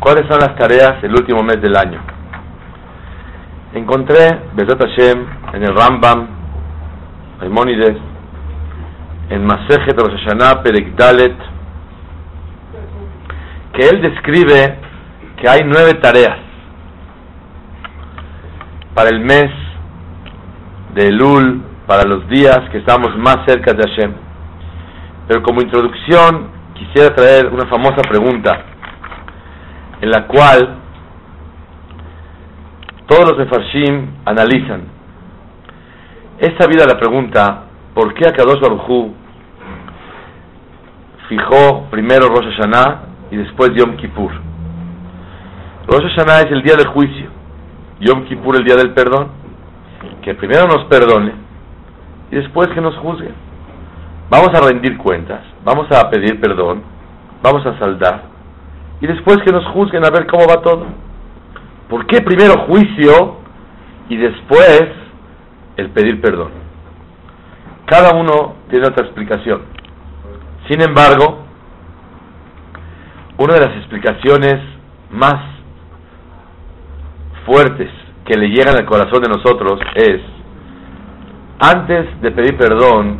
¿Cuáles son las tareas del último mes del año? Encontré Bezat Hashem en el Rambam, Maimónides, en Masejet Rosh Hashanah Perek Dalet, que él describe que hay nueve tareas para el mes de Elul, para los días que estamos más cerca de Hashem. Pero como introducción quisiera traer una famosa pregunta en la cual todos los Mefarshim analizan. Es sabida la pregunta, ¿por qué Akadosh Baruj fijó primero Rosh Hashanah y después Yom Kippur? Rosh Hashanah es el día del juicio, Yom Kippur el día del perdón. Que primero nos perdone y después que nos juzgue. Vamos a rendir cuentas, vamos a pedir perdón, vamos a saldar y después que nos juzguen a ver cómo va todo. ¿Por qué primero juicio y después el pedir perdón? Cada uno tiene otra explicación. Sin embargo, una de las explicaciones más fuertes que le llegan al corazón de nosotros es, antes de pedir perdón,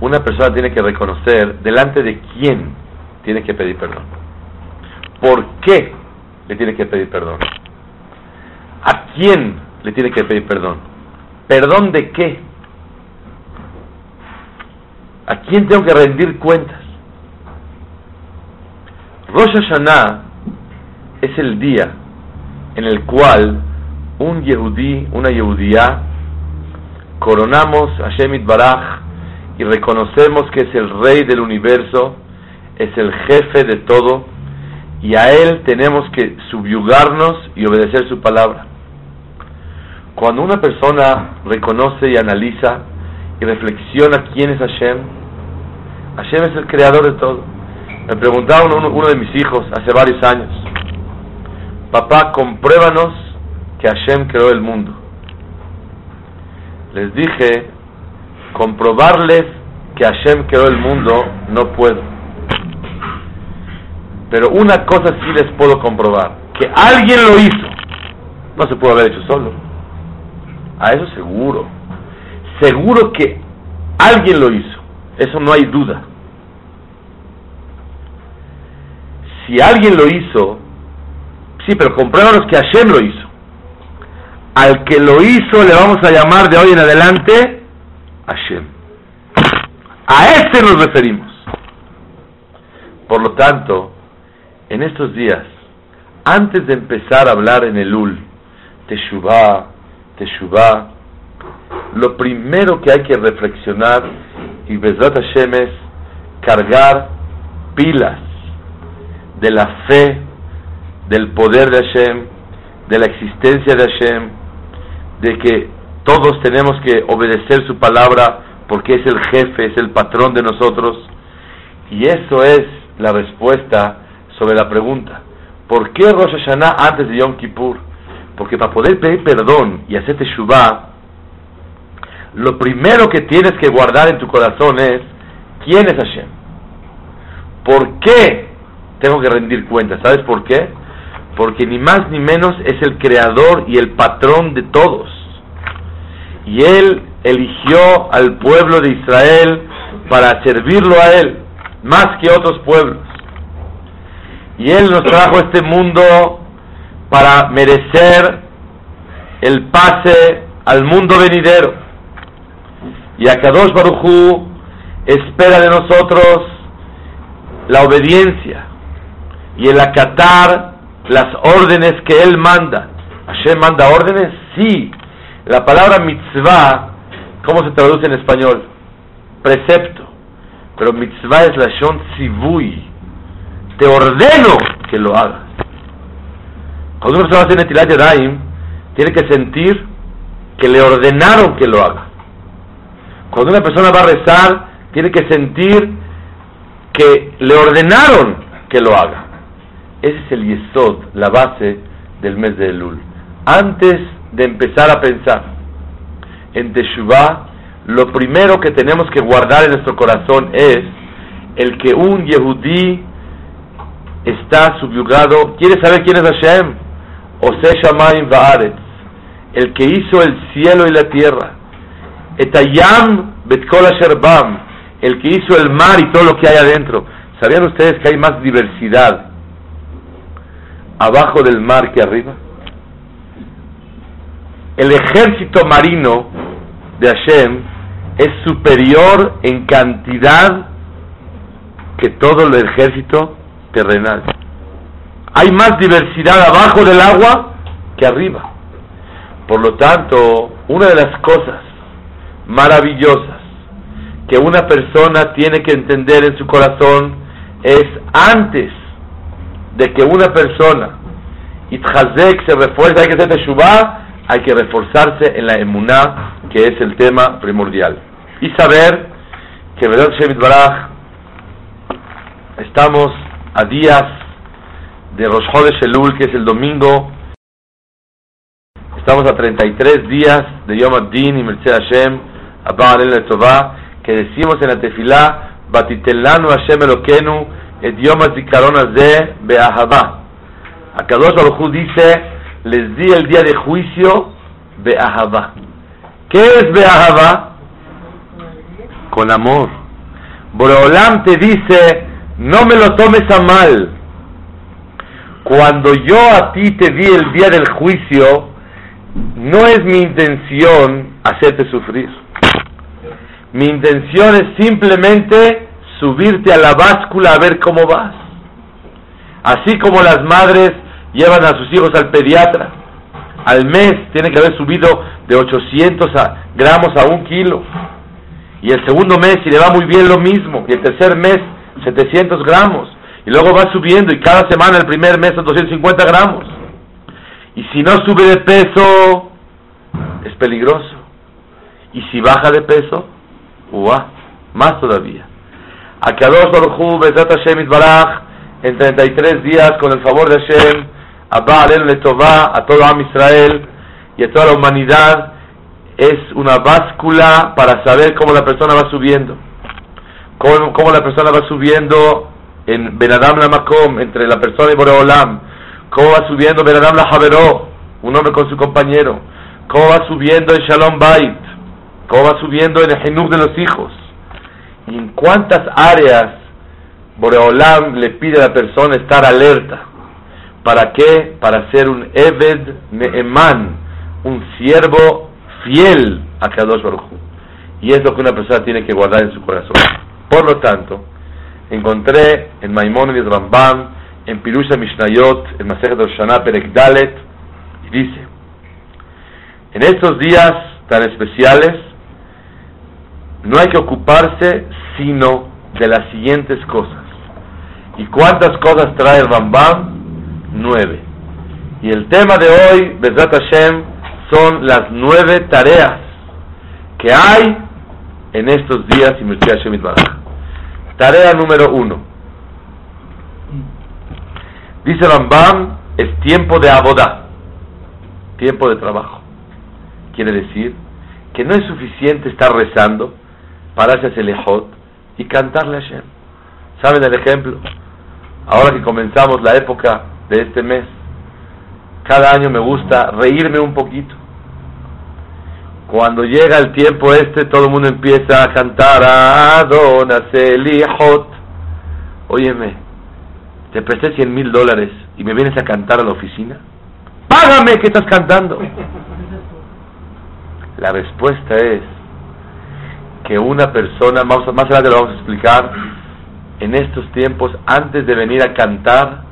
una persona tiene que reconocer delante de quién tiene que pedir perdón. ¿Por qué le tiene que pedir perdón? ¿A quién le tiene que pedir perdón? ¿Perdón de qué? ¿A quién tengo que rendir cuentas? Rosh Hashanah es el día en el cual un Yehudí, una Yehudía, coronamos a Shemit Baraj y reconocemos que es el rey del universo, es el jefe de todo, y a él tenemos que subyugarnos y obedecer su palabra. Cuando una persona reconoce y analiza y reflexiona quién es Hashem, Hashem es el creador de todo. Me preguntaba uno, uno de mis hijos hace varios años, papá, compruébanos que Hashem creó el mundo. Les dije, comprobarles que Hashem creó el mundo no puedo. Pero una cosa sí les puedo comprobar, que alguien lo hizo. No se puede haber hecho solo. A eso seguro. Seguro que alguien lo hizo. Eso no hay duda. Si alguien lo hizo, sí, pero compruébanos que Hashem lo hizo. Al que lo hizo le vamos a llamar de hoy en adelante Hashem. A este nos referimos. Por lo tanto, en estos días, antes de empezar a hablar en el Ul, Teshuvah, Teshuvah, lo primero que hay que reflexionar y Bezrat Hashem es cargar pilas de la fe, del poder de Hashem, de la existencia de Hashem, de que todos tenemos que obedecer su palabra porque es el jefe, es el patrón de nosotros. Y eso es la respuesta sobre la pregunta. ¿Por qué Rosh Hashanah antes de Yom Kippur? Porque para poder pedir perdón y hacer Teshuvah, lo primero que tienes que guardar en tu corazón es ¿quién es Hashem? ¿Por qué tengo que rendir cuentas? ¿Sabes por qué? Porque ni más ni menos es el creador y el patrón de todos. Y él eligió al pueblo de Israel para servirlo a él, más que otros pueblos. Y Él nos trajo a este mundo para merecer el pase al mundo venidero. Y a Kadosh Barujú espera de nosotros la obediencia y el acatar las órdenes que Él manda. ¿Hashem manda órdenes? Sí. La palabra mitzvah, ¿cómo se traduce en español? Precepto. Pero mitzvah es la shon tzivui te ordeno que lo hagas. Cuando una persona hace Netilat Yadayim, tiene que sentir que le ordenaron que lo haga. Cuando una persona va a rezar, tiene que sentir que le ordenaron que lo haga. Ese es el yesod, la base del mes de Elul. Antes de empezar a pensar en Teshuvah, lo primero que tenemos que guardar en nuestro corazón es el que un Yehudí está subyugado. ¿Quiere saber quién es Hashem? Ose Shamayim Vaaretz, el que hizo el cielo y la tierra. Etayam Betkol Sherbam, el que hizo el mar y todo lo que hay adentro. ¿Sabían ustedes que hay más diversidad abajo del mar que arriba? El ejército marino de Hashem es superior en cantidad que todo el ejército terrenal. Hay más diversidad abajo del agua que arriba. Por lo tanto, una de las cosas maravillosas que una persona tiene que entender en su corazón es antes de que una persona itchazek se refuerce, hay que hacer teshuvah, hay que reforzarse en la emuná, que es el tema primordial. Y saber que Vedot Shemit Baraj estamos a días de Rosh Chodesh Elul, que es el domingo. Estamos a 33 días de Yom Ad-Din y Merced Hashem, Abba Tová, que decimos en la tefilá, Batitelanu Hashem Elokenu, et Yom HaZikaron Azeh Be'ahavá. Akadosh Baruch dice, les di el día de juicio Be'ahavá. ¿Qué es Be'ahavá? Con amor. Boreolam te dice, no me lo tomes a mal. Cuando yo a ti te di el día del juicio, no es mi intención hacerte sufrir. Mi intención es simplemente subirte a la báscula a ver cómo vas. Así como las madres llevan a sus hijos al pediatra, al mes tiene que haber subido de 800 gramos a un kilo. Y el segundo mes, si le va muy bien, lo mismo. Y el tercer mes, 700 gramos. Y luego va subiendo y cada semana, el primer mes, a 250 gramos. Y si no sube de peso, es peligroso. Y si baja de peso, más todavía. Akadosh Baruchu Bezat Hashem Baraj en 33 días con el favor de Hashem Abba Alel Letová a todo Am Israel y a toda la humanidad es una báscula para saber cómo la persona va subiendo cómo, cómo la persona va subiendo en Benadam la Makom entre la persona y Boreolam cómo va subiendo Benadam la Javeró un hombre con su compañero cómo va subiendo en Shalom Bait cómo va subiendo en el genú de los hijos, y en cuántas áreas Boreolam le pide a la persona estar alerta. ¿Para qué? Para ser un Eved Neeman, un siervo fiel a Kadosh Baruj Y es lo que una persona tiene que guardar en su corazón. Por lo tanto, encontré en Maimonides Rambam, en Pirusha Mishnayot, en Masechet Shana Perek Dalet, y dice, en estos días tan especiales, no hay que ocuparse sino de las siguientes cosas. ¿Y cuántas cosas trae Rambam? Nueve. Y el tema de hoy, Bezat Hashem, son las nueve tareas que hay en estos días y Hashem Tarea número uno. Dice Rambam, es tiempo de aboda, tiempo de trabajo. Quiere decir que no es suficiente estar rezando, pararse hacia el y cantarle a Hashem. ¿Saben el ejemplo? Ahora que comenzamos la época de este mes, cada año me gusta reírme un poquito. Cuando llega el tiempo este, todo el mundo empieza a cantar Adonas Elijot. Óyeme, te presté 100 mil dólares y me vienes a cantar a la oficina. Págame que estás cantando. La respuesta es, que una persona, más, más adelante lo vamos a explicar, en estos tiempos, antes de venir a cantar,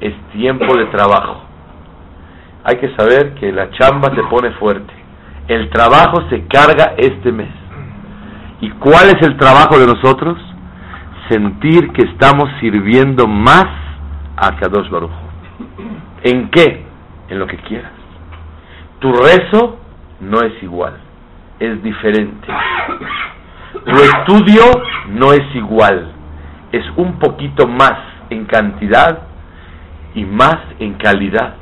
es tiempo de trabajo. Hay que saber que la chamba se pone fuerte. El trabajo se carga este mes. ¿Y cuál es el trabajo de nosotros? Sentir que estamos sirviendo más a Kadosh Baruj. ¿En qué? En lo que quieras. Tu rezo no es igual, es diferente. Tu estudio no es igual, es un poquito más en cantidad y más en calidad.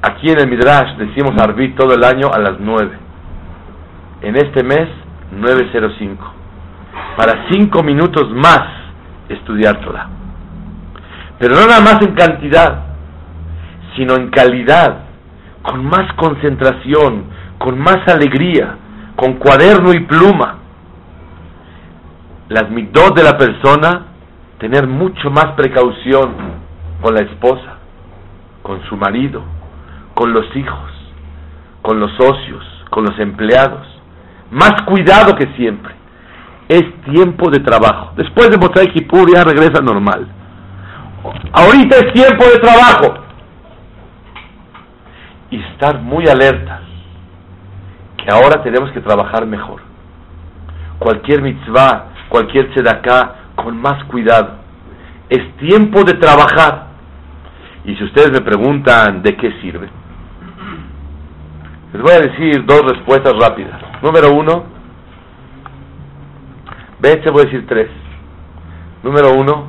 Aquí en el Midrash decimos Arbit todo el año a las 9. En este mes, 9.05. Para 5 minutos más estudiar Torah. Pero no nada más en cantidad, sino en calidad, con más concentración, con más alegría, con cuaderno y pluma. Las midot de la persona, tener mucho más precaución con la esposa, con su marido, con los hijos, con los socios, con los empleados. Más cuidado que siempre. Es tiempo de trabajo. Después de Motzai Kippur ya regresa normal. Ahorita es tiempo de trabajo. Y estar muy alertas. Que ahora tenemos que trabajar mejor. Cualquier mitzvah, cualquier tzedakah, con más cuidado. Es tiempo de trabajar. Y si ustedes me preguntan de qué sirve, les voy a decir dos respuestas rápidas. Número uno, se voy a decir tres. Número uno,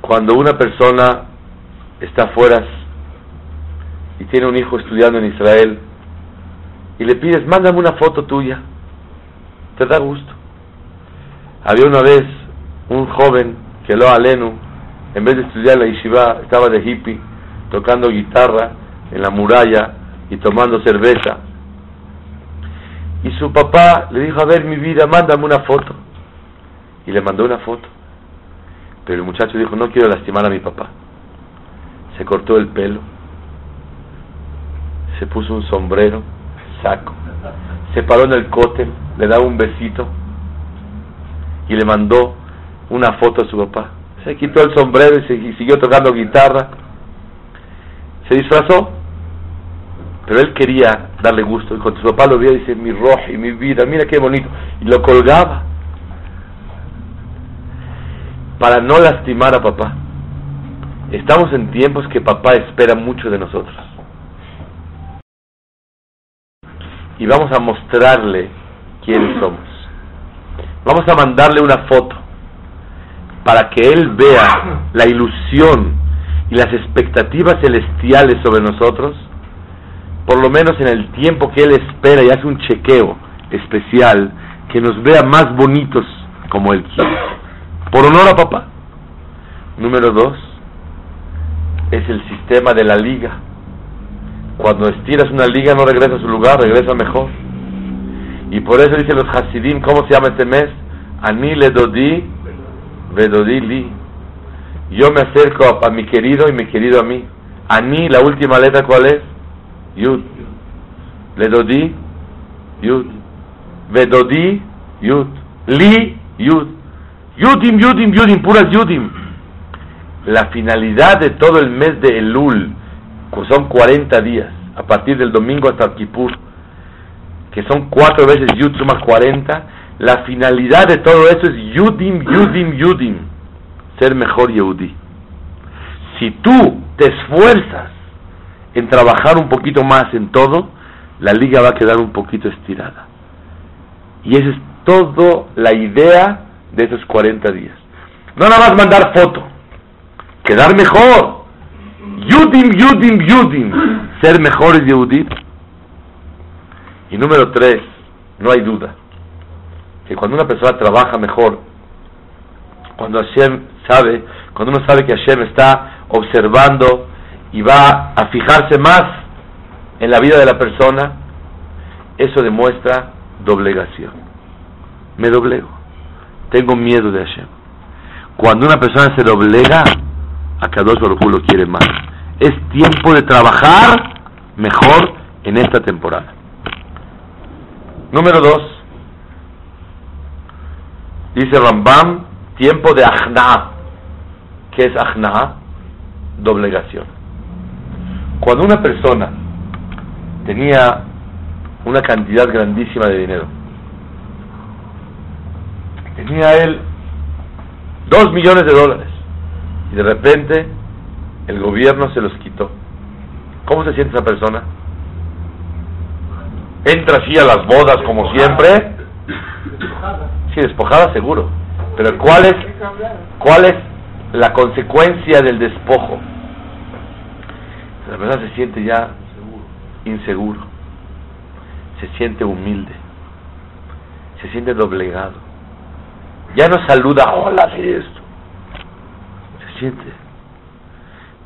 cuando una persona está afuera y tiene un hijo estudiando en Israel y le pides, mándame una foto tuya, te da gusto. Había una vez un joven que lo alenu, en vez de estudiar la yeshiva, estaba de hippie, tocando guitarra en la muralla y tomando cerveza. Y su papá le dijo, a ver mi vida, mándame una foto. Y le mandó una foto. Pero el muchacho dijo, no quiero lastimar a mi papá. Se cortó el pelo, se puso un sombrero, saco, se paró en el cótem, le daba un besito y le mandó una foto a su papá. Se quitó el sombrero y, siguió tocando guitarra. Se disfrazó pero él quería darle gusto. Y cuando su papá lo vio, dice, mi y mi vida, mira qué bonito. Y lo colgaba. Para no lastimar a papá. Estamos en tiempos que papá espera mucho de nosotros. Y vamos a mostrarle quiénes somos. Vamos a mandarle una foto para que él vea la ilusión y las expectativas celestiales sobre nosotros por lo menos en el tiempo que Él espera y hace un chequeo especial, que nos vea más bonitos como Él quiere. Por honor a papá. Número dos, es el sistema de la liga. Cuando estiras una liga no regresa a su lugar, regresa mejor. Y por eso dicen los Hasidim, ¿cómo se llama este mes? Ani le dodi, vedodi li. Yo me acerco a, a mi querido y mi querido a mí. Ani, la última letra, ¿cuál es? Yud. Ledodi, Yud. Vedodi, Yud. Li, Yud. Yudim, Yudim, Yudim, puras Yudim. La finalidad de todo el mes de Elul, que son 40 días, a partir del domingo hasta el que son cuatro veces Yud más 40, la finalidad de todo eso es Yudim, Yudim, Yudim, ser mejor Yehudi. Si tú te esfuerzas en trabajar un poquito más en todo, la liga va a quedar un poquito estirada. Y esa es toda la idea de esos 40 días. No nada más mandar foto, quedar mejor. Yudim, Yudim, Yudim. Ser mejores Yehudim. Y número tres, no hay duda, que cuando una persona trabaja mejor, cuando Hashem sabe, cuando uno sabe que Hashem está observando y va a fijarse más en la vida de la persona, eso demuestra doblegación. Me doblego. Tengo miedo de Hashem. Cuando una persona se doblega, a cada dos lo quiere más. Es tiempo de trabajar mejor en esta temporada. Número dos, dice Rambam, tiempo de ajna. ¿Qué es ajna? Doblegación. Cuando una persona tenía una cantidad grandísima de dinero, tenía él dos millones de dólares, y de repente el gobierno se los quitó. ¿Cómo se siente esa persona? Entra así a las bodas como siempre. Sí, despojada seguro. Pero ¿cuál es, cuál es la consecuencia del despojo? La persona se siente ya inseguro. Se siente humilde. Se siente doblegado. Ya no saluda, hola, sí esto. Se siente.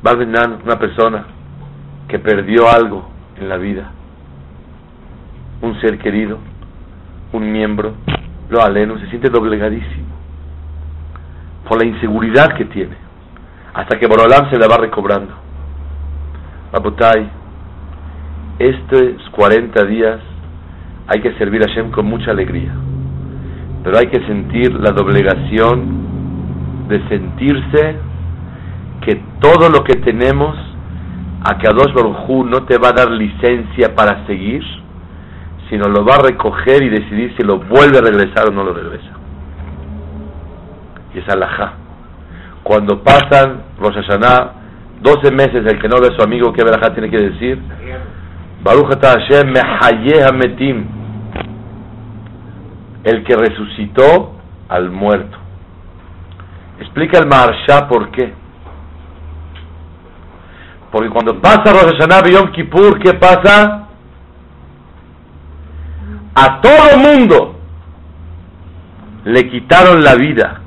Va venir una persona que perdió algo en la vida un ser querido, un miembro, lo aleno, se siente doblegadísimo por la inseguridad que tiene, hasta que Borolam se la va recobrando. Rabotai, estos 40 días hay que servir a Hashem con mucha alegría, pero hay que sentir la doblegación de sentirse que todo lo que tenemos, a Kadosh Baruj no te va a dar licencia para seguir, sino lo va a recoger y decidir si lo vuelve a regresar o no lo regresa. Y es alajá. Cuando pasan Rosh Hashanah, 12 meses el que no ve a su amigo, ¿qué verajá tiene que decir? Baruch Hashem metim. El que resucitó al muerto. Explica el Maharsha por qué. Porque cuando pasa Rosh Hashanah Yom Kippur, ¿qué pasa? a todo mundo le quitaron la vida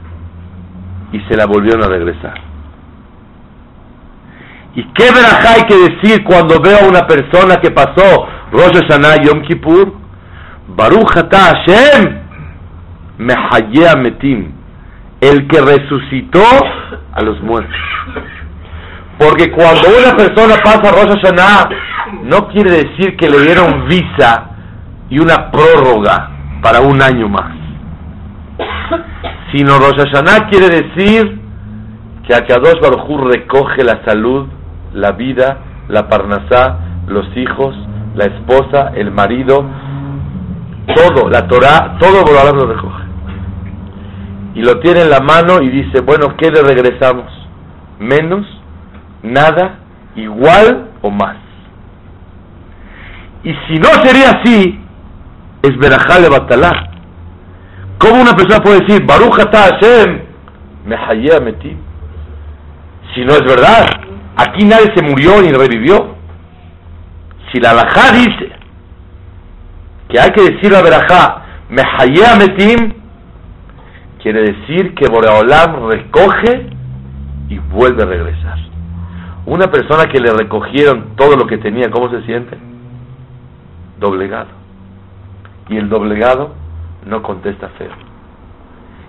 y se la volvieron a regresar. ¿Y qué verajá hay que decir cuando veo a una persona que pasó Rosh Hashanah Yom Kippur? Baruch Ata Hashem Mehayea Metim, el que resucitó a los muertos. Porque cuando una persona pasa Rosh Hashanah, no quiere decir que le dieron visa y una prórroga para un año más. Sino Rosh Hashanah quiere decir que Akadosh Baruj recoge la salud, la vida, la parnasá, los hijos, la esposa, el marido, todo, la Torah, todo Borolam lo recoge. Y lo tiene en la mano y dice, bueno, ¿qué le regresamos? ¿Menos? ¿Nada? ¿Igual o más? Y si no sería así, es verajá le batalá. ¿Cómo una persona puede decir, Baruch Hashem, me metim? Si no es verdad, aquí nadie se murió ni revivió. Si la alajá dice que hay que decir la verajá, me metim, quiere decir que Boreolam recoge y vuelve a regresar. Una persona que le recogieron todo lo que tenía, ¿cómo se siente? Doblegado. Y el doblegado no contesta feo.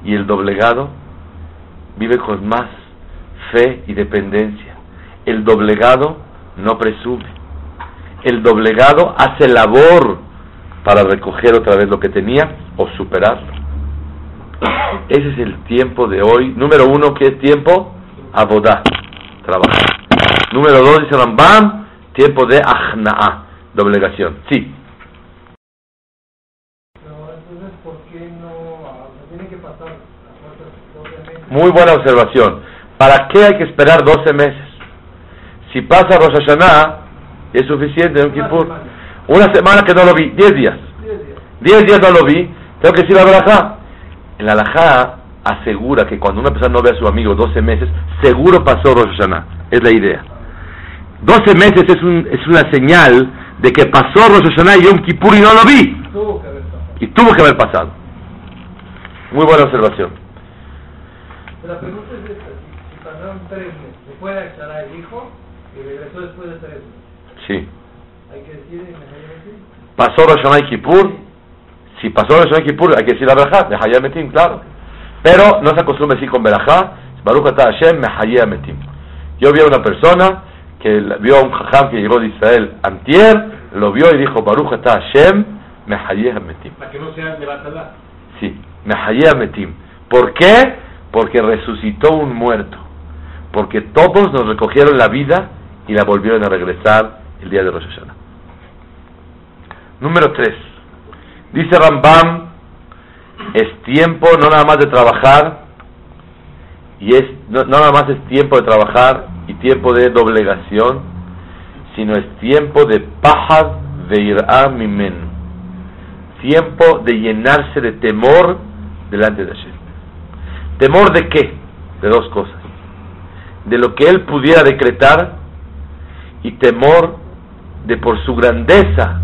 Y el doblegado vive con más fe y dependencia. El doblegado no presume. El doblegado hace labor para recoger otra vez lo que tenía o superarlo. Ese es el tiempo de hoy. Número uno, ¿qué es tiempo? Abodá, trabajar. Número dos, dice Rambam, tiempo de ajna'a, doblegación. Sí. Muy buena observación. ¿Para qué hay que esperar 12 meses? Si pasa Rosh Hashanah, es suficiente en Kippur. Una semana que no lo vi, 10 días. 10 días no lo vi, tengo que decir la verajá. El alajá asegura que cuando una persona no ve a su amigo 12 meses, seguro pasó Rosh Hashanah. Es la idea. 12 meses es, un, es una señal de que pasó Rosh Hashanah y Yom Kippur y no lo vi. Y tuvo que haber pasado. Muy buena observación. La pregunta es esta, si, pasaron tres meses, ¿se puede aclarar el hijo y regresó después de tres? Sí. Hay que decir Pasó Rosh Kippur, si pasó Rosh Kippur, hay que decir la verajá, Mehayah Metim, claro. Pero no se acostumbra decir con verajá, Baruch Ata Hashem, Mehayah Metim. Yo vi a una persona que vio a un jajam que llegó de Israel antier, lo vio y dijo, Baruch Ata Hashem, Mehayah Metim. Para que no sea de Batalá. Sí, Mehayah Metim. ¿Por qué? porque resucitó un muerto, porque todos nos recogieron la vida y la volvieron a regresar el día de Rosh Hashanah. Número 3. Dice Rambam, es tiempo no nada más de trabajar, y es no, nada más es tiempo de trabajar y tiempo de doblegación, sino es tiempo de pajad veirá mimen, tiempo de llenarse de temor delante de Hashem. ¿Temor de qué? De dos cosas. De lo que él pudiera decretar y temor de por su grandeza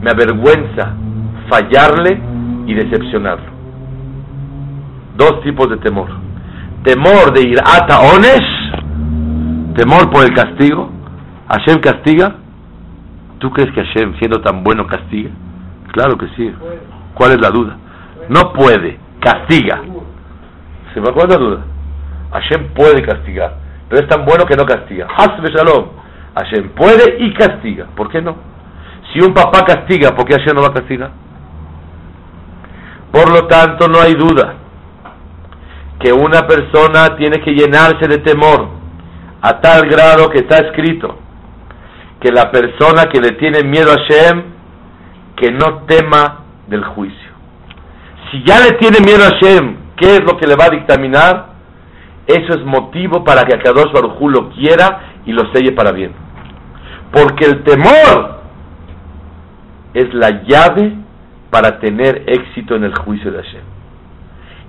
me avergüenza fallarle y decepcionarlo. Dos tipos de temor. Temor de ir a taones, temor por el castigo. Hashem castiga. ¿Tú crees que Hashem, siendo tan bueno, castiga? Claro que sí. ¿Cuál es la duda? No puede, castiga. ¿Se me acuerda la duda? Hashem puede castigar, pero es tan bueno que no castiga. Hasbe Shalom. Hashem puede y castiga. ¿Por qué no? Si un papá castiga, ¿por qué Hashem no va a castigar? Por lo tanto, no hay duda que una persona tiene que llenarse de temor a tal grado que está escrito que la persona que le tiene miedo a Hashem, que no tema del juicio. Si ya le tiene miedo a Hashem, ¿qué es lo que le va a dictaminar? Eso es motivo para que Akadosh Baruj lo quiera y lo selle para bien. Porque el temor es la llave para tener éxito en el juicio de Hashem.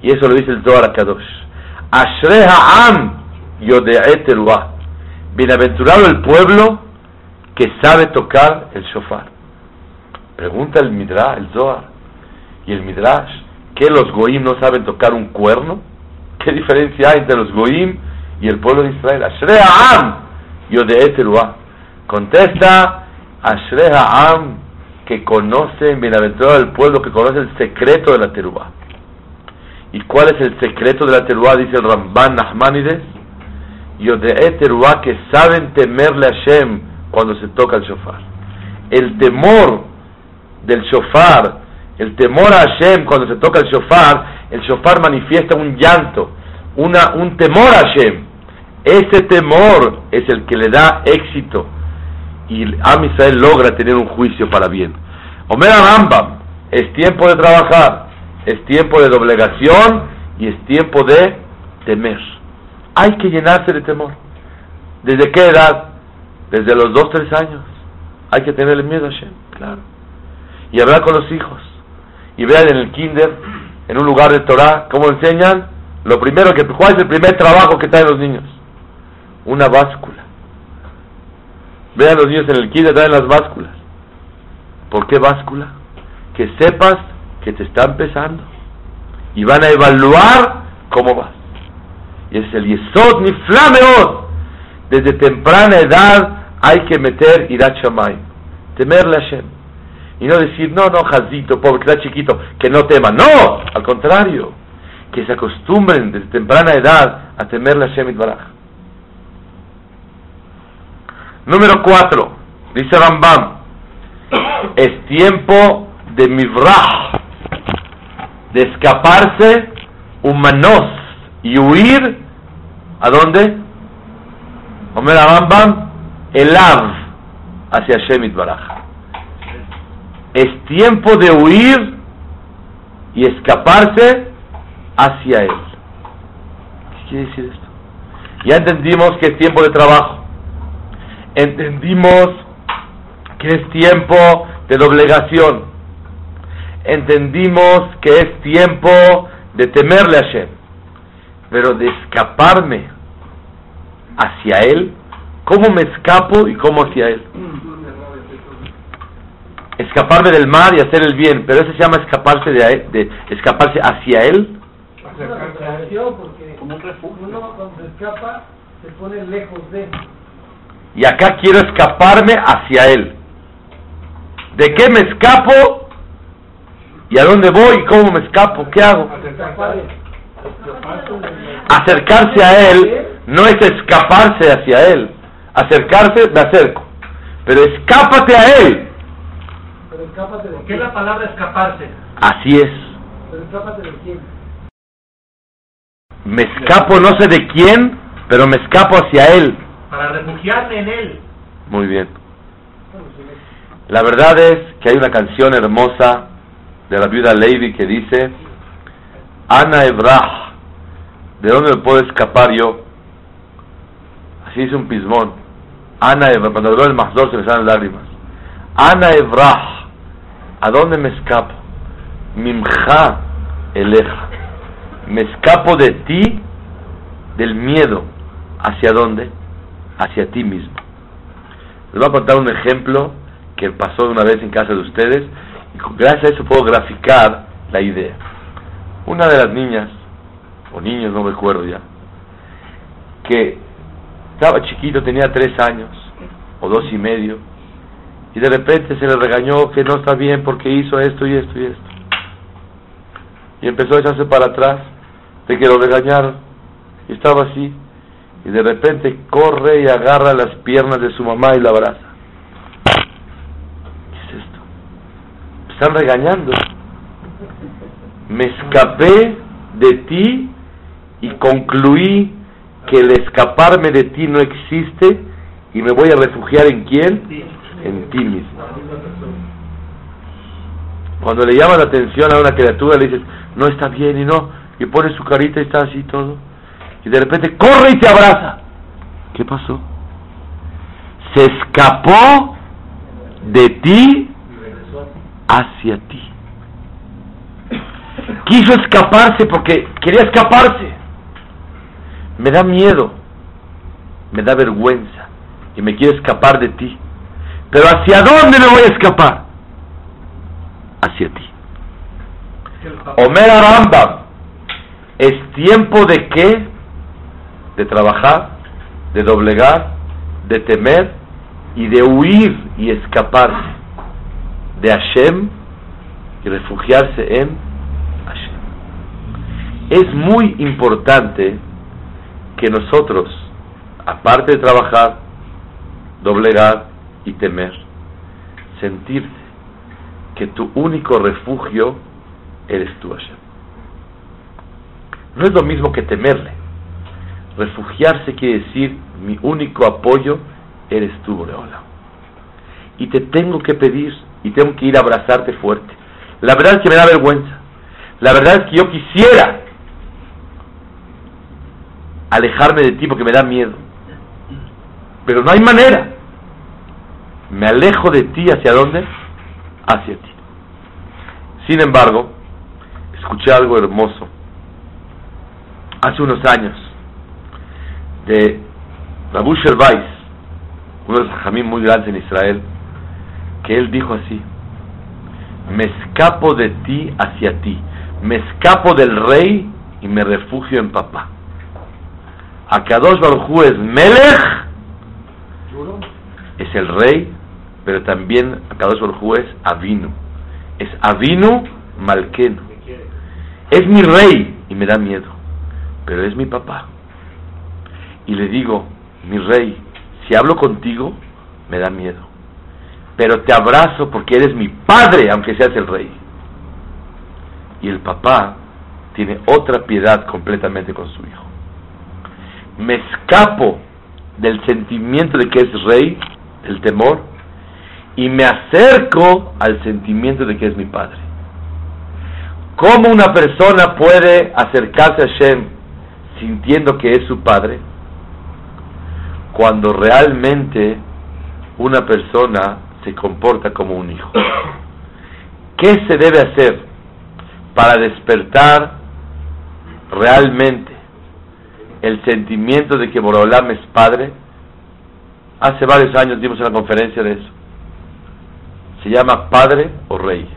Y eso lo dice el Zohar Akadosh. Ashreha am Bienaventurado el pueblo que sabe tocar el shofar. Pregunta el Midrash, el Zohar y el Midrash, ¿que los goim no saben tocar un cuerno? ¿Qué diferencia hay entre los goim y el pueblo de Israel? Ashreha am Contesta, Ashreha am que conoce, bienaventurado el pueblo que conoce el secreto de la teruá. ¿Y cuál es el secreto de la teruá? Dice el Ramban Nahmanides. Yodee teruá que saben temerle a Hashem cuando se toca el shofar. El temor del shofar, el temor a Hashem cuando se toca el shofar, el shofar manifiesta un llanto, una, un temor a Hashem. Ese temor es el que le da éxito y Am Israel logra tener un juicio para bien. Omer Rambam, es tiempo de trabajar, es tiempo de doblegación y es tiempo de temer. Hay que llenarse de temor. ¿Desde qué edad? Desde los dos, tres años. Hay que tenerle miedo a Hashem, claro. Y hablar con los hijos. Y vean en el kinder, en un lugar de Torah, cómo enseñan. Lo primero que, ¿cuál es el primer trabajo que traen los niños? Una báscula Vean los niños en el kinder, traen las básculas. ¿Por qué báscula? Que sepas que te está empezando. Y van a evaluar cómo vas. Y es el Yesod ni flameot. Desde temprana edad hay que meter Irat Shamayim. Temerle a Hashem. Y no decir, no, no, Jazito, pobre, que está chiquito, que no tema. No, al contrario. Que se acostumbren desde temprana edad a temerle a Hashem Baraj. Número 4, dice Rambam, es tiempo de mivrah, de escaparse humanos y huir, ¿a dónde? Omer Rambam, elav, hacia Shemit Baraj. Es tiempo de huir y escaparse hacia Él. ¿Qué quiere decir esto? Ya entendimos que es tiempo de trabajo entendimos que es tiempo de doblegación, entendimos que es tiempo de temerle a Hashem, pero de escaparme hacia Él, ¿cómo me escapo y cómo hacia Él? Escaparme del mal y hacer el bien, pero eso se llama escaparse de, de escaparse hacia Él. Uno cuando se escapa se pone lejos de y acá quiero escaparme hacia Él. ¿De qué me escapo? ¿Y a dónde voy? ¿Cómo me escapo? ¿Qué hago? Acercarse a Él no es escaparse hacia Él. Acercarse, me acerco. Pero escápate a Él. ¿Qué es la palabra escaparse? Así es. Pero escápate de quién. Me escapo no sé de quién, pero me escapo hacia Él para refugiarme en Él. Muy bien. La verdad es que hay una canción hermosa de la viuda Lady que dice, Ana Ebrah, ¿de dónde me puedo escapar yo? Así dice un pismón. Ana, cuando habló el Mazdor se le salen lágrimas. Ana Evrah, ¿a dónde me escapo? Mimja Eleja. Me escapo de ti, del miedo. ¿Hacia dónde? Hacia ti mismo. Les voy a contar un ejemplo que pasó una vez en casa de ustedes y gracias a eso puedo graficar la idea. Una de las niñas, o niños, no recuerdo ya, que estaba chiquito, tenía tres años o dos y medio, y de repente se le regañó que no está bien porque hizo esto y esto y esto. Y empezó a echarse para atrás de que lo regañaron. Y estaba así. Y de repente corre y agarra las piernas de su mamá y la abraza. ¿Qué es esto? Me están regañando. Me escapé de ti y concluí que el escaparme de ti no existe y me voy a refugiar en quién? En ti mismo. Cuando le llama la atención a una criatura le dices, no está bien y no, y pone su carita y está así todo, y de repente corre y te abraza. ¿Qué pasó? Se escapó de ti hacia ti. Quiso escaparse porque quería escaparse. Me da miedo, me da vergüenza y me quiero escapar de ti. Pero ¿hacia dónde me voy a escapar? Hacia ti. Omer Arambam, ¿es tiempo de qué? De trabajar, de doblegar, de temer y de huir y escaparse de Hashem y refugiarse en Hashem. Es muy importante que nosotros, aparte de trabajar, doblegar y temer, sentirte que tu único refugio eres tú, Hashem. No es lo mismo que temerle. Refugiarse quiere decir mi único apoyo eres tú, Boreola. Y te tengo que pedir y tengo que ir a abrazarte fuerte. La verdad es que me da vergüenza. La verdad es que yo quisiera alejarme de ti porque me da miedo. Pero no hay manera. Me alejo de ti hacia dónde? Hacia ti. Sin embargo, escuché algo hermoso hace unos años de Rabu Weiss, uno de los jamín muy grandes en Israel, que él dijo así: Me escapo de ti hacia ti, me escapo del rey y me refugio en papá. Akadosh Baruj es Melech, es el rey, pero también Akadosh Baruj es Avinu. Es Avinu Malkenu. Es mi rey y me da miedo, pero es mi papá. Y le digo, mi rey, si hablo contigo, me da miedo. Pero te abrazo porque eres mi padre, aunque seas el rey. Y el papá tiene otra piedad completamente con su hijo me escapo del sentimiento de que es rey, del temor, y me acerco al sentimiento de que es mi padre. ¿Cómo una persona puede acercarse a Shem sintiendo que es su padre? Cuando realmente una persona se comporta como un hijo. ¿Qué se debe hacer para despertar realmente el sentimiento de que Borolam es padre. Hace varios años dimos una conferencia de eso. Se llama padre o rey.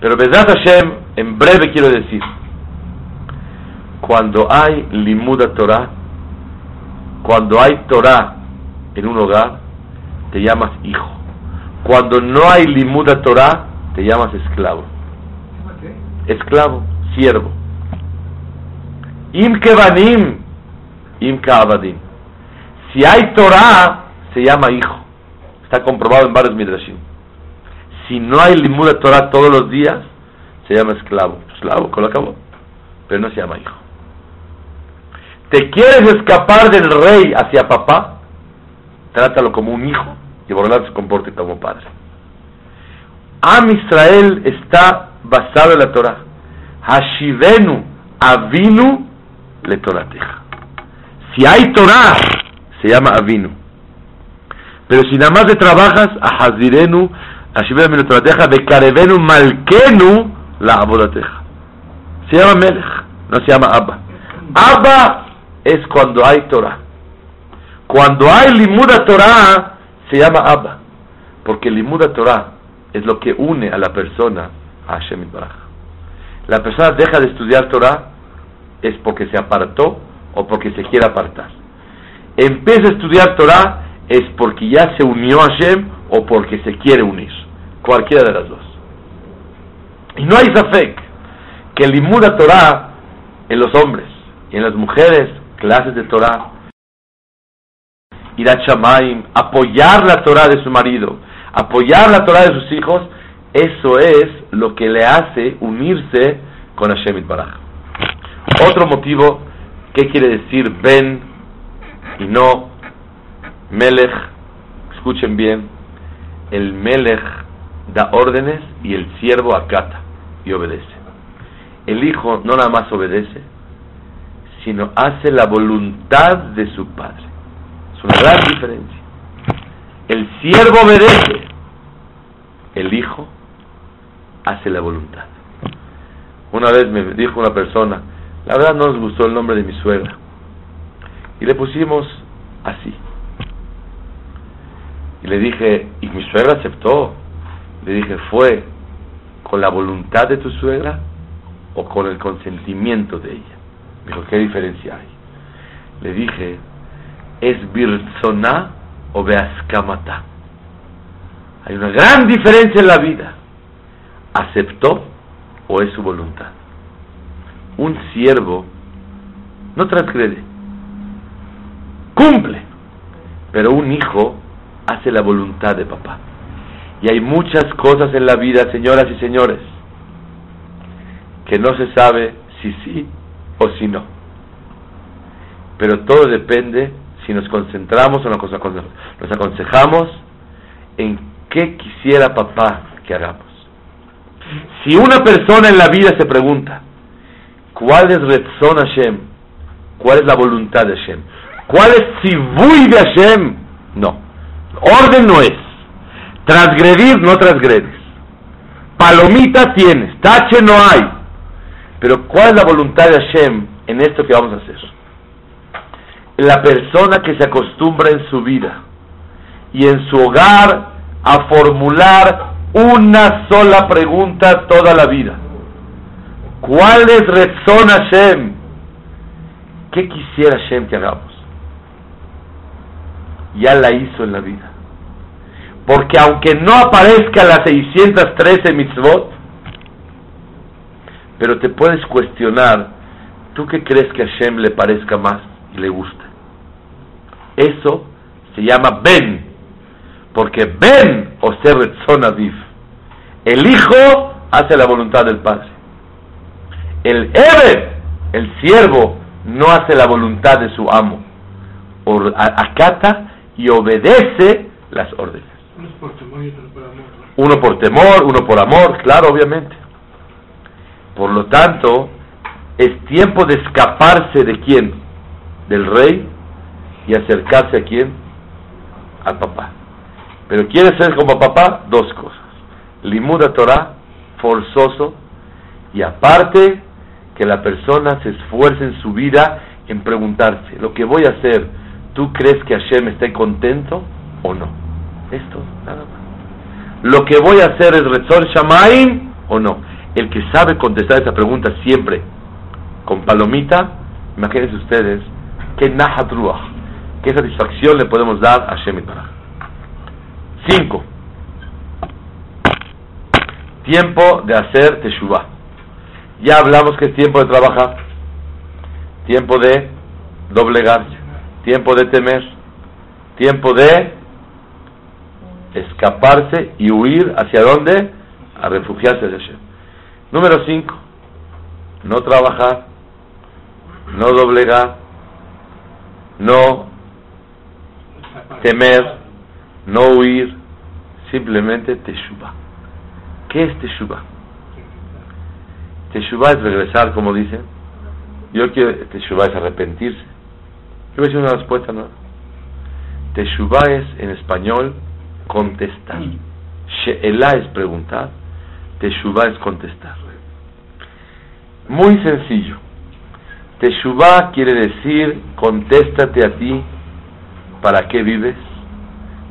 Pero Bezat Hashem, en breve quiero decir, cuando hay limuda Torah, cuando hay Torah en un hogar, te llamas hijo. Cuando no hay limuda Torah, te llamas esclavo. Esclavo, siervo. Im kevanim, im abadim. Si hay Torah, se llama hijo. Está comprobado en varios midrashim. Si no hay limuda Torah todos los días, se llama esclavo. Esclavo, con lo acabó. Pero no se llama hijo. ¿Te quieres escapar del rey hacia papá? Trátalo como un hijo y lo se comporte como padre. Am Israel está basado en la Torah. Hashivenu, Avinu, le Torateja. Si hay Torah, se llama Avinu. Pero si nada más le trabajas, a Hazirenu, a Shibera Torateja, Bekarevenu Malkenu, la Abodateja. Se llama Melech, no se llama Abba. Abba es cuando hay Torah. Cuando hay Limuda Torah, se llama Abba. Porque Limuda Torah es lo que une a la persona a Hashem Baraj. La persona deja de estudiar Torah es porque se apartó o porque se quiere apartar. Empieza a estudiar Torah es porque ya se unió a Hashem o porque se quiere unir. Cualquiera de las dos. Y no hay zafek que limuda Torah en los hombres y en las mujeres, clases de Torah, ir a Shamaim, apoyar la Torah de su marido, apoyar la Torah de sus hijos, eso es lo que le hace unirse con Hashem Baraj. Otro motivo, ¿qué quiere decir Ben y no Melech? Escuchen bien, el Melech da órdenes y el siervo acata y obedece. El hijo no nada más obedece, sino hace la voluntad de su padre. Es una gran diferencia. El siervo obedece, el hijo hace la voluntad. Una vez me dijo una persona, la verdad no nos gustó el nombre de mi suegra. Y le pusimos así. Y le dije, y mi suegra aceptó. Le dije, ¿fue con la voluntad de tu suegra o con el consentimiento de ella? Me dijo, ¿qué diferencia hay? Le dije, ¿es birzoná o beaskamata? Hay una gran diferencia en la vida. ¿Aceptó o es su voluntad? Un siervo no transgrede, cumple, pero un hijo hace la voluntad de papá. Y hay muchas cosas en la vida, señoras y señores, que no se sabe si sí o si no. Pero todo depende si nos concentramos o nos aconsejamos en qué quisiera papá que hagamos. Si una persona en la vida se pregunta, ¿cuál es Retzon Hashem? ¿Cuál es la voluntad de Hashem? ¿Cuál es Sibui de Hashem? No. Orden no es. Transgredir no transgredes. Palomita tienes, tache no hay. Pero ¿cuál es la voluntad de Hashem en esto que vamos a hacer? La persona que se acostumbra en su vida y en su hogar a formular una sola pregunta toda la vida. ¿Cuál es Rezón Hashem? ¿Qué quisiera Hashem que hagamos? Ya la hizo en la vida. Porque aunque no aparezca las 613 mitzvot, pero te puedes cuestionar, ¿tú qué crees que a Hashem le parezca más y le guste? Eso se llama Ben, porque Ben o Aviv. El hijo hace la voluntad del padre. El Eber, el siervo, no hace la voluntad de su amo. Acata y obedece las órdenes. Uno por temor, uno por amor, claro, obviamente. Por lo tanto, es tiempo de escaparse de quién? Del rey y acercarse a quién? Al papá. Pero quiere ser como papá, dos cosas. Limuda Torah, forzoso, y aparte que la persona se esfuerce en su vida en preguntarse, lo que voy a hacer, ¿tú crees que Hashem esté contento o no? Esto, nada más. Lo que voy a hacer es Rezor Shamaim o no. El que sabe contestar esa pregunta siempre con palomita, imagínense ustedes, qué nahat qué satisfacción le podemos dar a Hashem para. Cinco. Tiempo de hacer teshuvah. Ya hablamos que es tiempo de trabajar, tiempo de doblegarse, tiempo de temer, tiempo de escaparse y huir hacia dónde? A refugiarse de Hashem. Número 5. No trabajar, no doblegar, no temer, no huir, simplemente teshuva. ¿Qué es teshuva? Teshuva es regresar, como dicen, Yo quiero, Teshuvah es arrepentirse. Yo voy a decir una respuesta, ¿no? Teshuvah es, en español, contestar. She'elah es preguntar. Teshuvah es contestar. Muy sencillo. Teshuvah quiere decir, contéstate a ti, ¿para qué vives?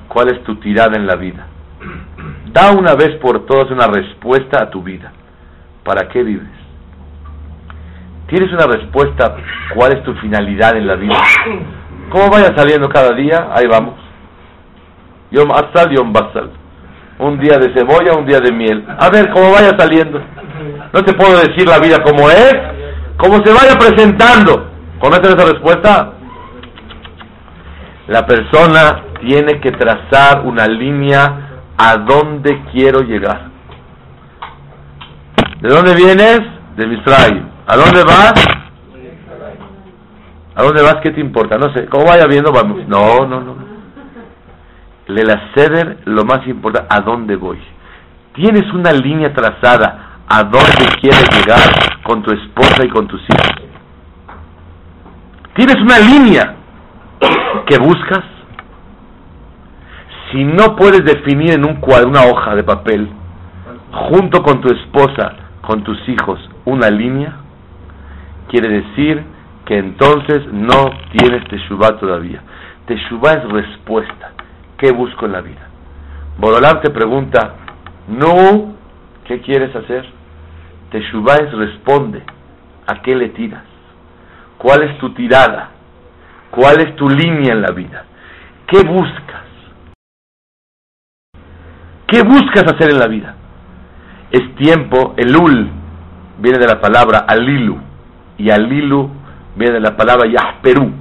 ¿Cuál es tu tirada en la vida? Da una vez por todas una respuesta a tu vida. ¿Para qué vives? ¿Tienes una respuesta? ¿Cuál es tu finalidad en la vida? ¿Cómo vaya saliendo cada día? Ahí vamos. Yom Asal, Yom Basal. Un día de cebolla, un día de miel. A ver cómo vaya saliendo. No te puedo decir la vida como es, como se vaya presentando. ¿Conocen esa respuesta? La persona tiene que trazar una línea a dónde quiero llegar. ¿De dónde vienes? De Misraim. ¿A dónde vas? ¿A dónde vas? ¿Qué te importa? No sé. ¿Cómo vaya viendo? Vamos. No, no, no. Le la ceder lo más importante, ¿a dónde voy? Tienes una línea trazada a dónde quieres llegar con tu esposa y con tus hijos. Tienes una línea que buscas. Si no puedes definir en un cuadro, una hoja de papel, junto con tu esposa, con tus hijos, una línea, quiere decir que entonces no tienes Teshuvah todavía. Teshuvah es respuesta. ¿Qué busco en la vida? Borolán te pregunta, no, ¿qué quieres hacer? Teshuvah es responde, ¿a qué le tiras? ¿Cuál es tu tirada? ¿Cuál es tu línea en la vida? ¿Qué buscas? ¿Qué buscas hacer en la vida? Es tiempo, el ul viene de la palabra alilu, y alilu viene de la palabra yahperú,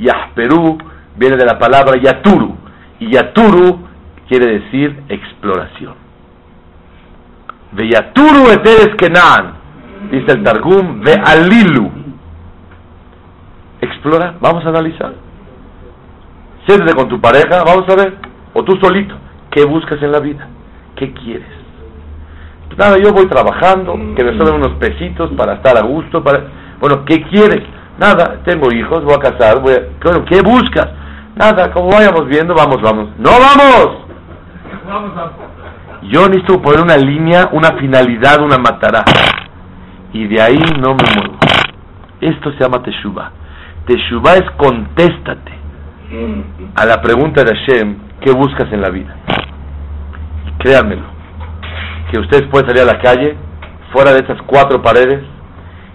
yahperú viene de la palabra yaturu, Yaturu quiere decir exploración. De Yaturu eteres Kenan, dice el Targum, ve alilu. Explora, vamos a analizar. Siéntate con tu pareja, vamos a ver, o tú solito, ¿qué buscas en la vida? ¿Qué quieres? Pues nada, yo voy trabajando, que me sobren unos pesitos para estar a gusto, para... Bueno, ¿qué quieres? Nada, tengo hijos, voy a casar, voy a... Bueno, ¿qué buscas? Nada, como vayamos viendo, vamos, vamos. ¡No vamos! Yo necesito poner una línea, una finalidad, una matará. Y de ahí no me muevo. Esto se llama Teshuvah. Teshuvah es contéstate a la pregunta de Hashem, ¿qué buscas en la vida? Créanmelo, que ustedes pueden salir a la calle, fuera de esas cuatro paredes,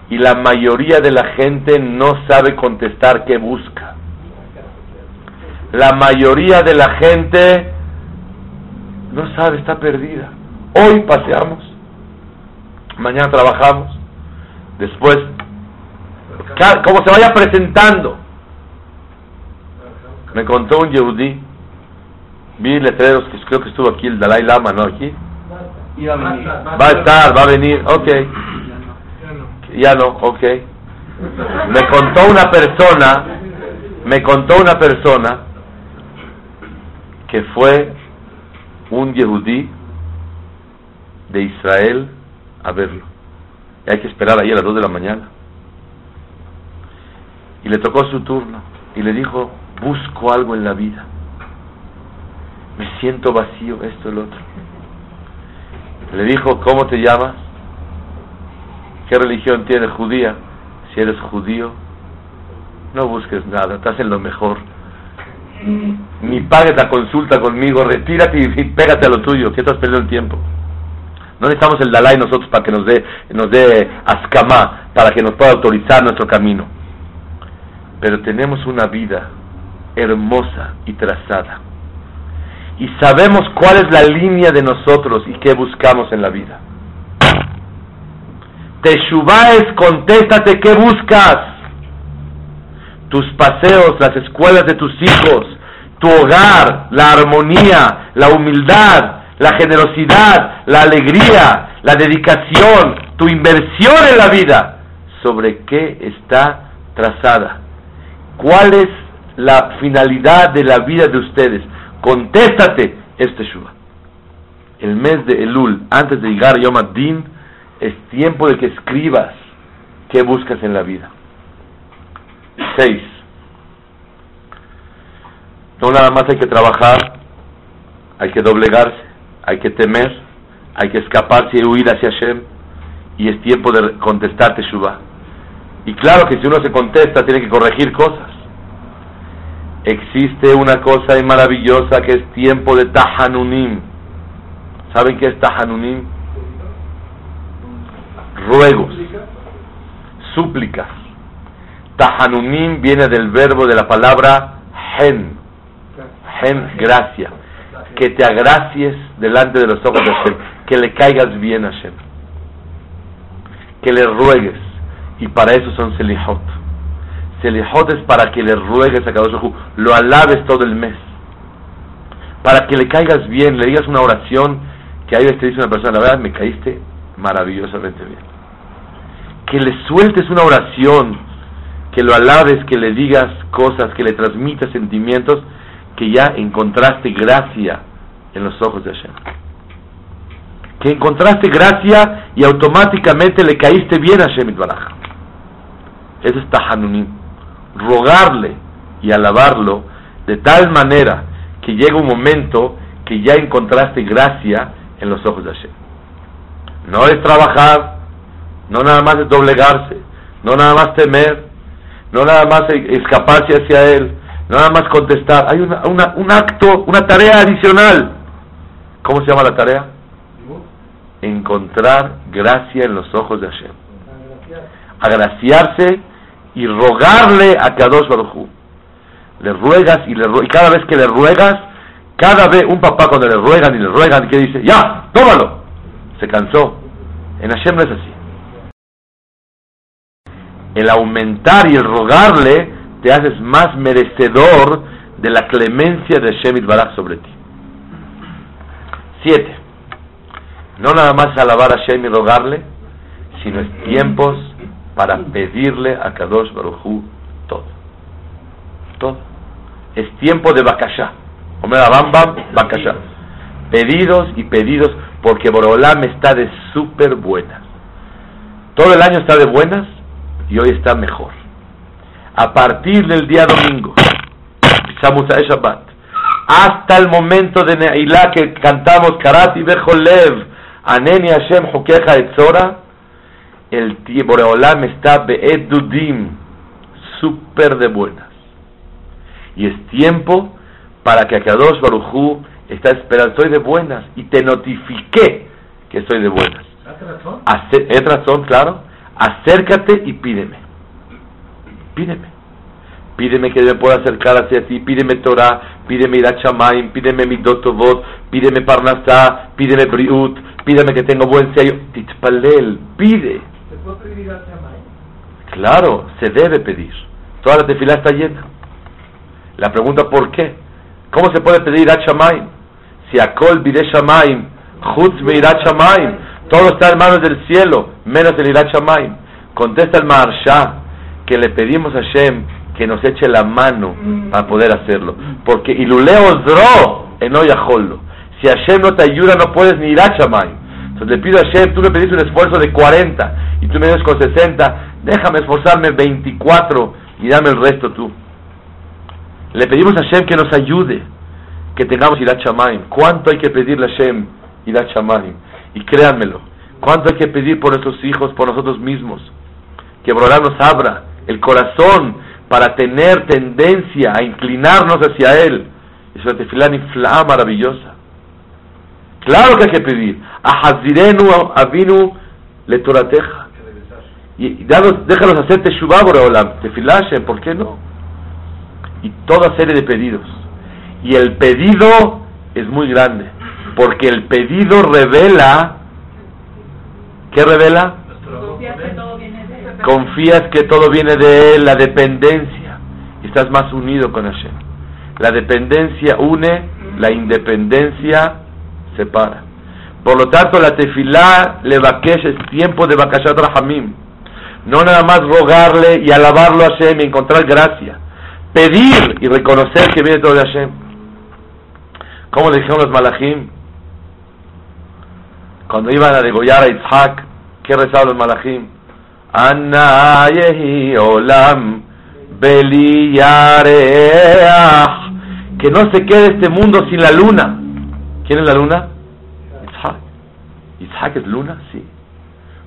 y la mayoría de la gente no sabe contestar qué busca la mayoría de la gente no sabe, está perdida. Hoy paseamos, mañana trabajamos, después, como se vaya presentando. Me contó un yehudí, vi letreros que creo que estuvo aquí el Dalai Lama, ¿no? Aquí. Va a estar, va a venir, ok. Ya no, ok. Me contó una persona, me contó una persona que fue un yehudí de Israel a verlo. Y hay que esperar ahí a las 2 de la mañana. Y le tocó su turno y le dijo, busco algo en la vida. Me siento vacío, esto, el otro. Le dijo, ¿cómo te llamas? ¿Qué religión tienes judía? Si eres judío, no busques nada, estás en lo mejor ni pagues la consulta conmigo, retírate y, pégate a lo tuyo, que estás perdiendo el tiempo. No necesitamos el Dalai nosotros para que nos dé, nos dé ascamá, para que nos pueda autorizar nuestro camino. Pero tenemos una vida hermosa y trazada. Y sabemos cuál es la línea de nosotros y qué buscamos en la vida. Teshuvah es contéstate qué buscas tus paseos, las escuelas de tus hijos, tu hogar, la armonía, la humildad, la generosidad, la alegría, la dedicación, tu inversión en la vida, sobre qué está trazada. ¿Cuál es la finalidad de la vida de ustedes? Contéstate este Shua. El mes de Elul, antes de llegar a Yom Ad-Din, es tiempo de que escribas qué buscas en la vida. Seis. No nada más hay que trabajar, hay que doblegarse, hay que temer, hay que escaparse y huir hacia Hashem. Y es tiempo de contestar Teshuvah. Y claro que si uno se contesta, tiene que corregir cosas. Existe una cosa maravillosa que es tiempo de Tahanunim. ¿Saben qué es Tahanunim? Ruegos, súplicas. Tahanunim viene del verbo de la palabra hen. Hen, gracia. Que te agracies delante de los ojos de Hashem. Que le caigas bien a Hashem. Que le ruegues. Y para eso son selihot. Selihot es para que le ruegues a Kadosh lo alabes todo el mes. Para que le caigas bien, le digas una oración que ahí te dice una persona, la verdad me caíste maravillosamente bien. Que le sueltes una oración, que lo alabes, que le digas cosas, que le transmitas sentimientos, que ya encontraste gracia en los ojos de Hashem. Que encontraste gracia y automáticamente le caíste bien a Hashem Baraj. Eso es Tahanunim. Rogarle y alabarlo de tal manera que llega un momento que ya encontraste gracia en los ojos de Hashem. No es trabajar, no nada más es doblegarse, no nada más temer, no nada más escaparse hacia Él, no nada más contestar. Hay un acto, una tarea adicional. ¿Cómo se llama la tarea? Encontrar gracia en los ojos de Hashem. Agraciarse y rogarle a Kadosh Baruj Le ruegas y, le, y cada vez que le ruegas, cada vez un papá cuando le ruegan y le ruegan, ¿qué dice? Ya, tómalo. Se cansó. En Hashem no es así. El aumentar y el rogarle te haces más merecedor de la clemencia de Hashem Baraj sobre ti. Siete. No nada más alabar a Hashem y rogarle, sino es tiempos para pedirle a Kadosh Baruchu todo. Todo. Es tiempo de Bakashá. Omer Bambam, Bakashá. Pedidos y pedidos, porque Borolam está de súper buenas. Todo el año está de buenas y hoy está mejor. A partir del día domingo, Shabbat, hasta el momento de Neilá que cantamos Karati Bejolev, Aneni Hashem Hokeja Etzora, el Boreolam está Be'edudim, súper de buenas. Y es tiempo para que Akadosh Barujú está esperando, estoy de buenas, y te notifiqué que estoy de buenas. ¿Es razón? claro. Acércate y pídeme. Pídeme. Pídeme que me pueda acercar hacia ti, pídeme Torah, pídeme Irat Shamayim, pídeme mi Dotovot, pídeme Parnasá, pídeme Briut, pídeme que tengo buen sello. Titpalel, pide. Claro, se debe pedir. Toda la tefilá está llena. La pregunta ¿por qué? ¿Cómo se puede pedir Irat Shamayim? Si Akol Bide Shamayim, Chutz Irat Shamayim, todo está en manos del cielo, menos el Irat Shamayim. Contesta el Maharsha que le pedimos a Shem que nos eche la mano para poder hacerlo. Porque Iluleo Dro en Oyajolo. Si Hashem no te ayuda, no puedes ni ir a Entonces le pido a Hashem, tú me pediste un esfuerzo de 40 y tú me das con 60, déjame esforzarme 24 y dame el resto tú. Le pedimos a Hashem que nos ayude, que tengamos Irat ¿Cuánto hay que pedirle a Hashem Irat Y créanmelo, ¿cuánto hay que pedir por nuestros hijos, por nosotros mismos? Que Borolá nos abra el corazón para tener tendencia a inclinarnos hacia Él. Es una tefilá infla maravillosa. Claro que hay que pedir. A Hazirenu Avinu le Torateja. Y déjalos hacer Teshuvah Boreolam. Tefilashem, ¿por qué no? Y toda serie de pedidos. Y el pedido es muy grande. Porque el pedido revela. ¿Qué revela? confías que todo viene de Él, la dependencia, estás más unido con Hashem. La dependencia une, la independencia separa. Por lo tanto, la tefilá le es tiempo de Bakashat Rahamim. No nada más rogarle y alabarlo a Hashem y encontrar gracia. Pedir y reconocer que viene todo de Hashem. Como le dijeron los malachim? Cuando iban a degollar a Isaac, ¿qué rezaban los malachim? Anna yehi olam Beliareach. Que no se quede este mundo sin la luna. ¿Quién es la luna? Isaac. ¿Isaac es luna? Sí.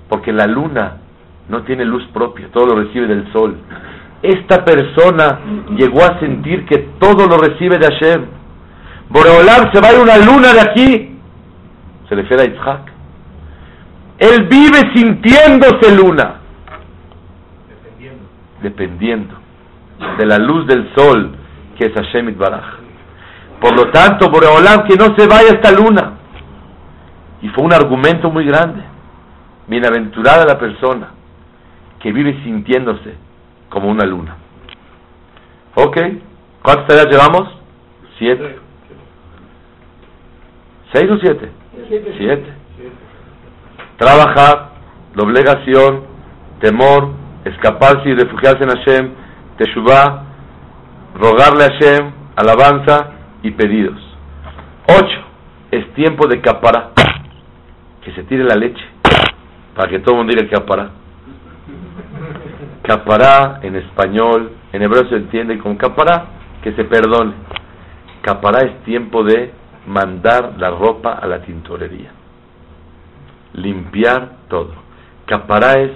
Porque la luna no tiene luz propia, todo lo recibe del sol. Esta persona llegó a sentir que todo lo recibe de Hashem. Boreolam se va a ir una luna de aquí. Se refiere a Isaac. Él vive sintiéndose luna. Dependiendo. Dependiendo de la luz del sol que es Hashem Baraj. Por lo tanto, Boreolam, que no se vaya esta luna. Y fue un argumento muy grande. Bienaventurada la persona que vive sintiéndose como una luna. Ok, ¿cuántas tareas llevamos? Siete. ¿Seis o siete? Siete. Trabajar, la obligación, temor, escaparse y refugiarse en Hashem, teshuvah, rogarle a Hashem, alabanza y pedidos. Ocho, es tiempo de capara, que se tire la leche, para que todo el mundo diga capara. Capará en español, en hebreo se entiende con capará, que se perdone. Capará es tiempo de mandar la ropa a la tintorería. Limpiar todo. Capará es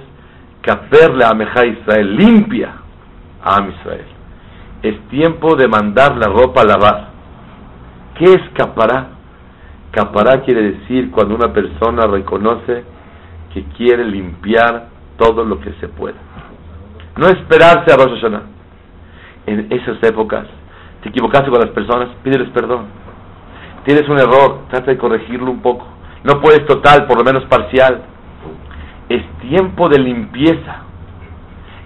caperle a Meja Israel, limpia a Am Israel. Es tiempo de mandar la ropa a lavar. ¿Qué es capará? Capará quiere decir cuando una persona reconoce que quiere limpiar todo lo que se pueda. No esperarse a Rosh Hashanah. En esas épocas, te equivocaste con las personas, pídeles perdón. Tienes un error, trata de corregirlo un poco. No puedes total, por lo menos parcial. Es tiempo de limpieza.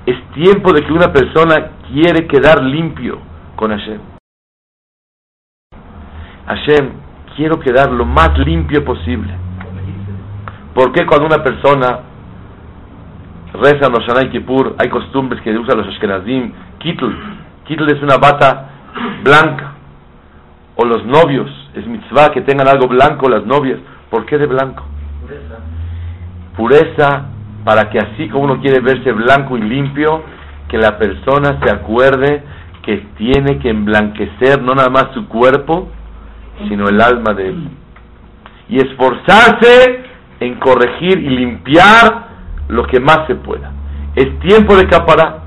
Es tiempo de que una persona quiere quedar limpio con Hashem. Hashem, quiero quedar lo más limpio posible. ¿Por qué cuando una persona rezan los Shanai Kippur, hay costumbres que usan los Ashkenazim, Kitl, Kitl es una bata blanca, o los novios, es mitzvah que tengan algo blanco las novias, ¿por qué de blanco? Pureza. Pureza para que así como uno quiere verse blanco y limpio, que la persona se acuerde que tiene que emblanquecer no nada más su cuerpo, sino el alma de él. Y esforzarse en corregir y limpiar lo que más se pueda. Es tiempo de capará.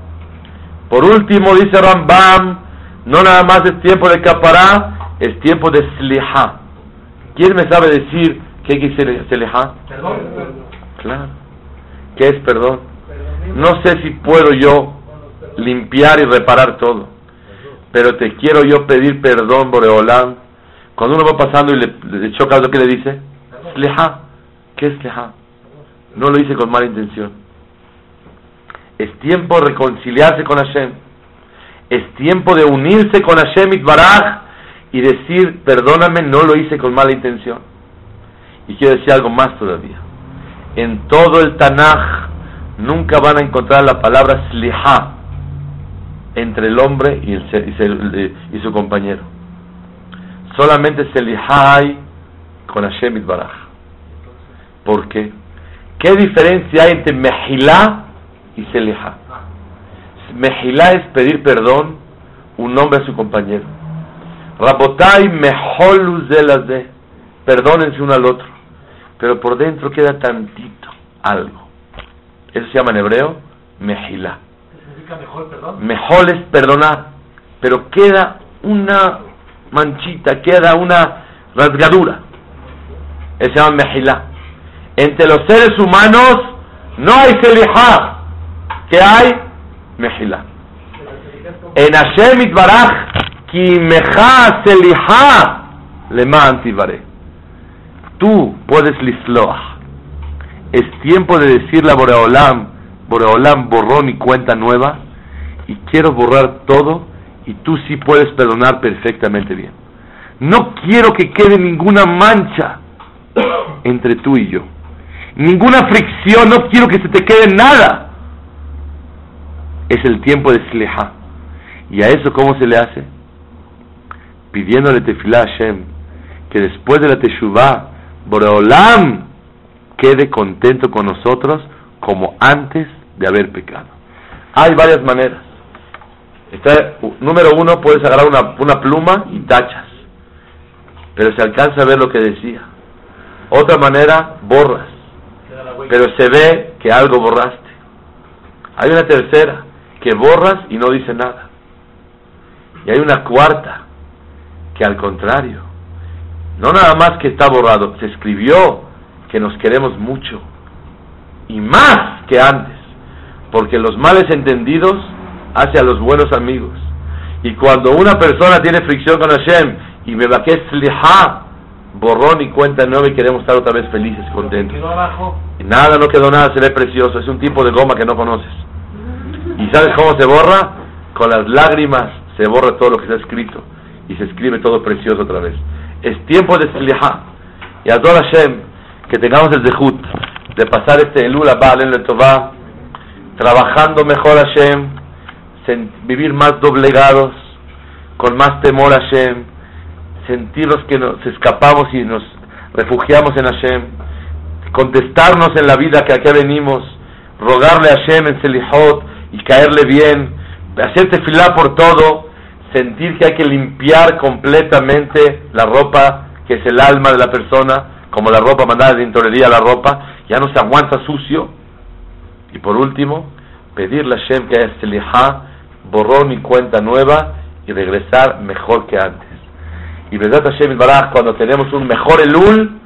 Por último, dice Rambam, no nada más es tiempo de capará, es tiempo de sliha. ¿Quién me sabe decir qué es sliha? Perdón. Claro. ¿Qué es perdón? No sé si puedo yo limpiar y reparar todo, pero te quiero yo pedir perdón, Boreolán. Cuando uno va pasando y le, le choca lo que le dice, sliha. ¿Qué es sliha? No lo hice con mala intención. Es tiempo de reconciliarse con Hashem. Es tiempo de unirse con Hashem Itbaraj y decir, perdóname, no lo hice con mala intención. Y quiero decir algo más todavía. En todo el Tanaj nunca van a encontrar la palabra sliha entre el hombre y, su compañero. Solamente sliha hay con Hashem Itbaraj. ¿Por qué? ¿Qué diferencia hay entre Mejilá y Selihá? Mejilá es pedir perdón un hombre a su compañero. Rabotai de Perdónense uno al otro. Pero por dentro queda tantito algo. Eso se llama en hebreo Mejilá. Mejor es perdonar. Pero queda una manchita, queda una rasgadura. Eso se llama Mejilá entre los seres humanos no hay selihá, que hay mejilá. En Hashem itbaraj, ki meja selihá, leman tibaré. Tú puedes lisloah. Es tiempo de decirle a Boreolam, Boreolam borrón y cuenta nueva, y quiero borrar todo, y tú sí puedes perdonar perfectamente bien. No quiero que quede ninguna mancha entre tú y yo ninguna fricción, no quiero que se te quede nada. Es el tiempo de Sleja. ¿Y a eso cómo se le hace? Pidiéndole tefilá a Hashem, que después de la Teshuvah, Boreolam quede contento con nosotros como antes de haber pecado. Hay varias maneras. Número uno, puedes agarrar una pluma y tachas, pero se alcanza a ver lo que decía. Otra manera, borras, pero se ve que algo borraste. Hay una tercera, que borras y no dice nada. Y hay una cuarta, que al contrario, no nada más que está borrado, se escribió que nos queremos mucho y más que antes, porque los males entendidos hace a los buenos amigos. Y cuando una persona tiene fricción con Hashem y me va que borrón y cuenta nueva y queremos estar otra vez felices, contentos. Y nada, no quedó nada, se ve precioso, es un tipo de goma que no conoces. ¿Y sabes cómo se borra? Con las lágrimas se borra todo lo que está escrito y se escribe todo precioso otra vez. Es tiempo de sliha. Y a toda Hashem, que tengamos el dejut de pasar este Elul Abal en Letová, trabajando mejor Hashem, vivir más doblegados, con más temor a Hashem, sentirnos que nos escapamos y nos refugiamos en Hashem, contestarnos en la vida que aquí venimos, rogarle a Hashem en Selihot y caerle bien, hacerte filar por todo, sentir que hay que limpiar completamente la ropa que es el alma de la persona, como la ropa mandada de tintorería la ropa, ya no se aguanta sucio. Y por último, pedirle a Hashem que haya Selihah borrón y cuenta nueva y regresar mejor que antes. Y verdad Hashem Baraj, cuando tenemos un mejor Elul,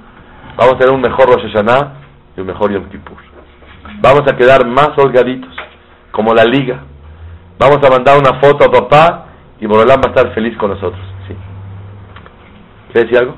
vamos a tener un mejor Rosh Hashanah y un mejor Yom Kippur. Vamos a quedar más holgaditos, como la liga. Vamos a mandar una foto a papá y Borolán va a estar feliz con nosotros. ¿Sí? ¿Quieres decir algo?